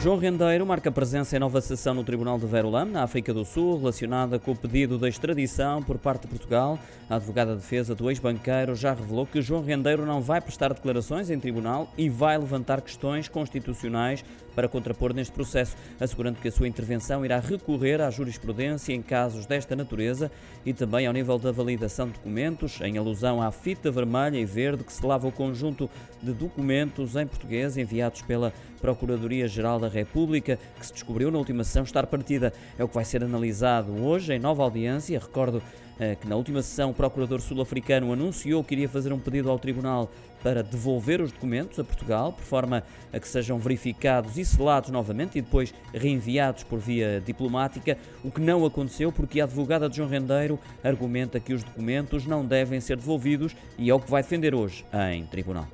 João Rendeiro marca presença em nova sessão no Tribunal de Verulam, na África do Sul, relacionada com o pedido de extradição por parte de Portugal. A advogada de defesa do ex-banqueiro já revelou que João Rendeiro não vai prestar declarações em tribunal e vai levantar questões constitucionais para contrapor neste processo, assegurando que a sua intervenção irá recorrer à jurisprudência em casos desta natureza e também ao nível da validação de documentos, em alusão à fita vermelha e verde que se lava o conjunto de documentos em português enviados pela Procuradoria-Geral da República, que se descobriu na última sessão estar partida. É o que vai ser analisado hoje em nova audiência. Recordo eh, que na última sessão o procurador sul-africano anunciou que iria fazer um pedido ao tribunal para devolver os documentos a Portugal, por forma a que sejam verificados e selados novamente e depois reenviados por via diplomática, o que não aconteceu porque a advogada de João Rendeiro argumenta que os documentos não devem ser devolvidos e é o que vai defender hoje em tribunal.